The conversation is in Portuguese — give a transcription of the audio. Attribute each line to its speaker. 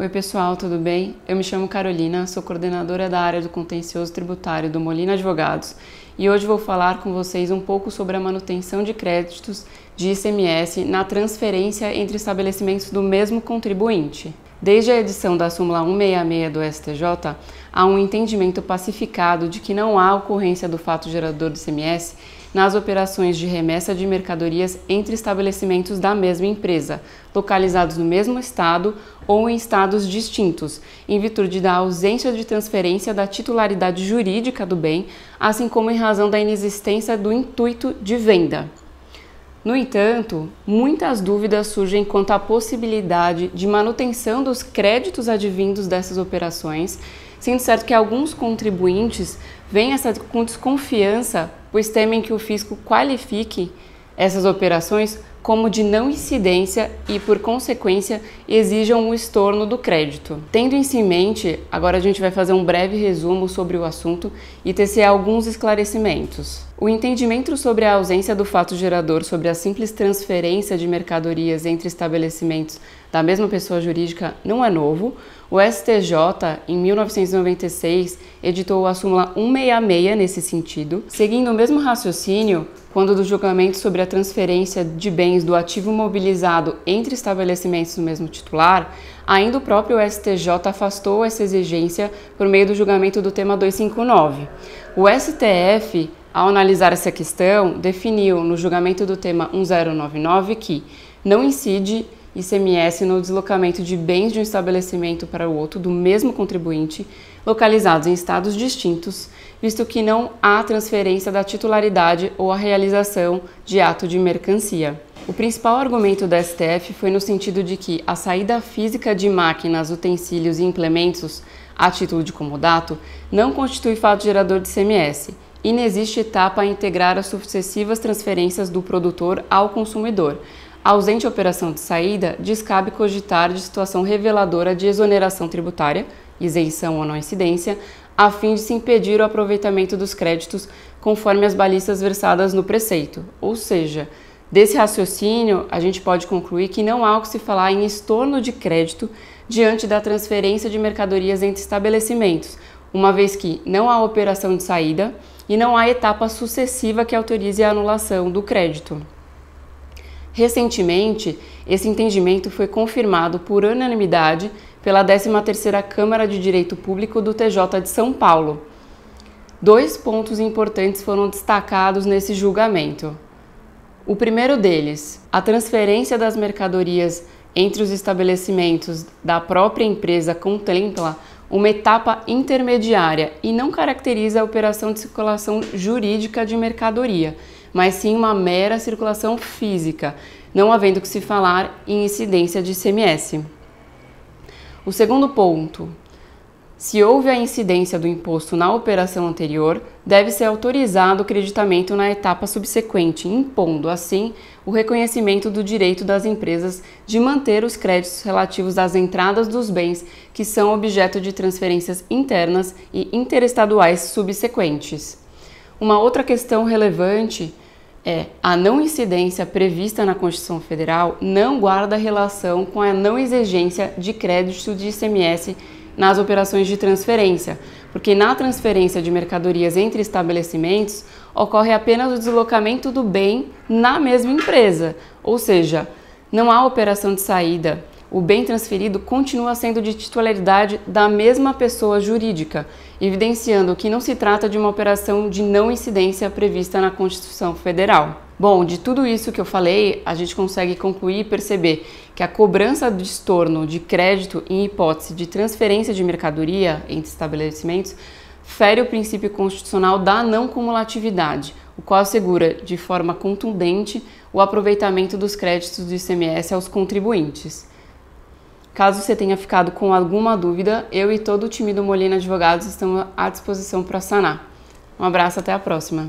Speaker 1: Oi, pessoal, tudo bem? Eu me chamo Carolina, sou coordenadora da área do contencioso tributário do Molina Advogados e hoje vou falar com vocês um pouco sobre a manutenção de créditos de ICMS na transferência entre estabelecimentos do mesmo contribuinte. Desde a edição da súmula 166 do STJ, há um entendimento pacificado de que não há ocorrência do fato gerador do ICMS nas operações de remessa de mercadorias entre estabelecimentos da mesma empresa, localizados no mesmo estado ou em estados distintos, em virtude da ausência de transferência da titularidade jurídica do bem, assim como em razão da inexistência do intuito de venda. No entanto, muitas dúvidas surgem quanto à possibilidade de manutenção dos créditos advindos dessas operações, sendo certo que alguns contribuintes veem essa com desconfiança, pois temem que o fisco qualifique essas operações como de não incidência e, por consequência, exijam o estorno do crédito. Tendo isso em mente, agora a gente vai fazer um breve resumo sobre o assunto e tecer alguns esclarecimentos. O entendimento sobre a ausência do fato gerador sobre a simples transferência de mercadorias entre estabelecimentos da mesma pessoa jurídica não é novo. O STJ, em 1996, editou a súmula 166 nesse sentido. Seguindo o mesmo raciocínio, quando do julgamento sobre a transferência de bens do ativo mobilizado entre estabelecimentos do mesmo titular, ainda o próprio STJ afastou essa exigência por meio do julgamento do tema 259. O STF, ao analisar essa questão, definiu no julgamento do tema 1099 que não incide ICMS no deslocamento de bens de um estabelecimento para o outro do mesmo contribuinte, localizados em estados distintos, visto que não há transferência da titularidade ou a realização de ato de mercancia. O principal argumento da STF foi no sentido de que a saída física de máquinas, utensílios e implementos a título de comodato não constitui fato gerador de ICMS e não existe etapa a integrar as sucessivas transferências do produtor ao consumidor, Ausente operação de saída, descabe cogitar de situação reveladora de exoneração tributária, isenção ou não incidência, a fim de se impedir o aproveitamento dos créditos conforme as balizas versadas no preceito. Ou seja, desse raciocínio, a gente pode concluir que não há o que se falar em estorno de crédito diante da transferência de mercadorias entre estabelecimentos, uma vez que não há operação de saída e não há etapa sucessiva que autorize a anulação do crédito. Recentemente, esse entendimento foi confirmado por unanimidade pela 13ª Câmara de Direito Público do TJ de São Paulo. Dois pontos importantes foram destacados nesse julgamento. O primeiro deles, a transferência das mercadorias entre os estabelecimentos da própria empresa contempla uma etapa intermediária e não caracteriza a operação de circulação jurídica de mercadoria, mas sim uma mera circulação física, não havendo que se falar em incidência de ICMS. O segundo ponto, se houve a incidência do imposto na operação anterior, deve ser autorizado o creditamento na etapa subsequente, impondo, assim, o reconhecimento do direito das empresas de manter os créditos relativos às entradas dos bens que são objeto de transferências internas e interestaduais subsequentes. Uma outra questão relevante é a não incidência prevista na Constituição Federal não guarda relação com a não exigência de crédito de ICMS nas operações de transferência, porque na transferência de mercadorias entre estabelecimentos ocorre apenas o deslocamento do bem na mesma empresa, ou seja, não há operação de saída. O bem transferido continua sendo de titularidade da mesma pessoa jurídica, evidenciando que não se trata de uma operação de não incidência prevista na Constituição Federal. Bom, de tudo isso que eu falei, a gente consegue concluir e perceber que a cobrança de estorno de crédito em hipótese de transferência de mercadoria entre estabelecimentos fere o princípio constitucional da não cumulatividade, o qual assegura de forma contundente o aproveitamento dos créditos do ICMS aos contribuintes. Caso você tenha ficado com alguma dúvida, eu e todo o time do Molina Advogados estamos à disposição para sanar. Um abraço, até a próxima!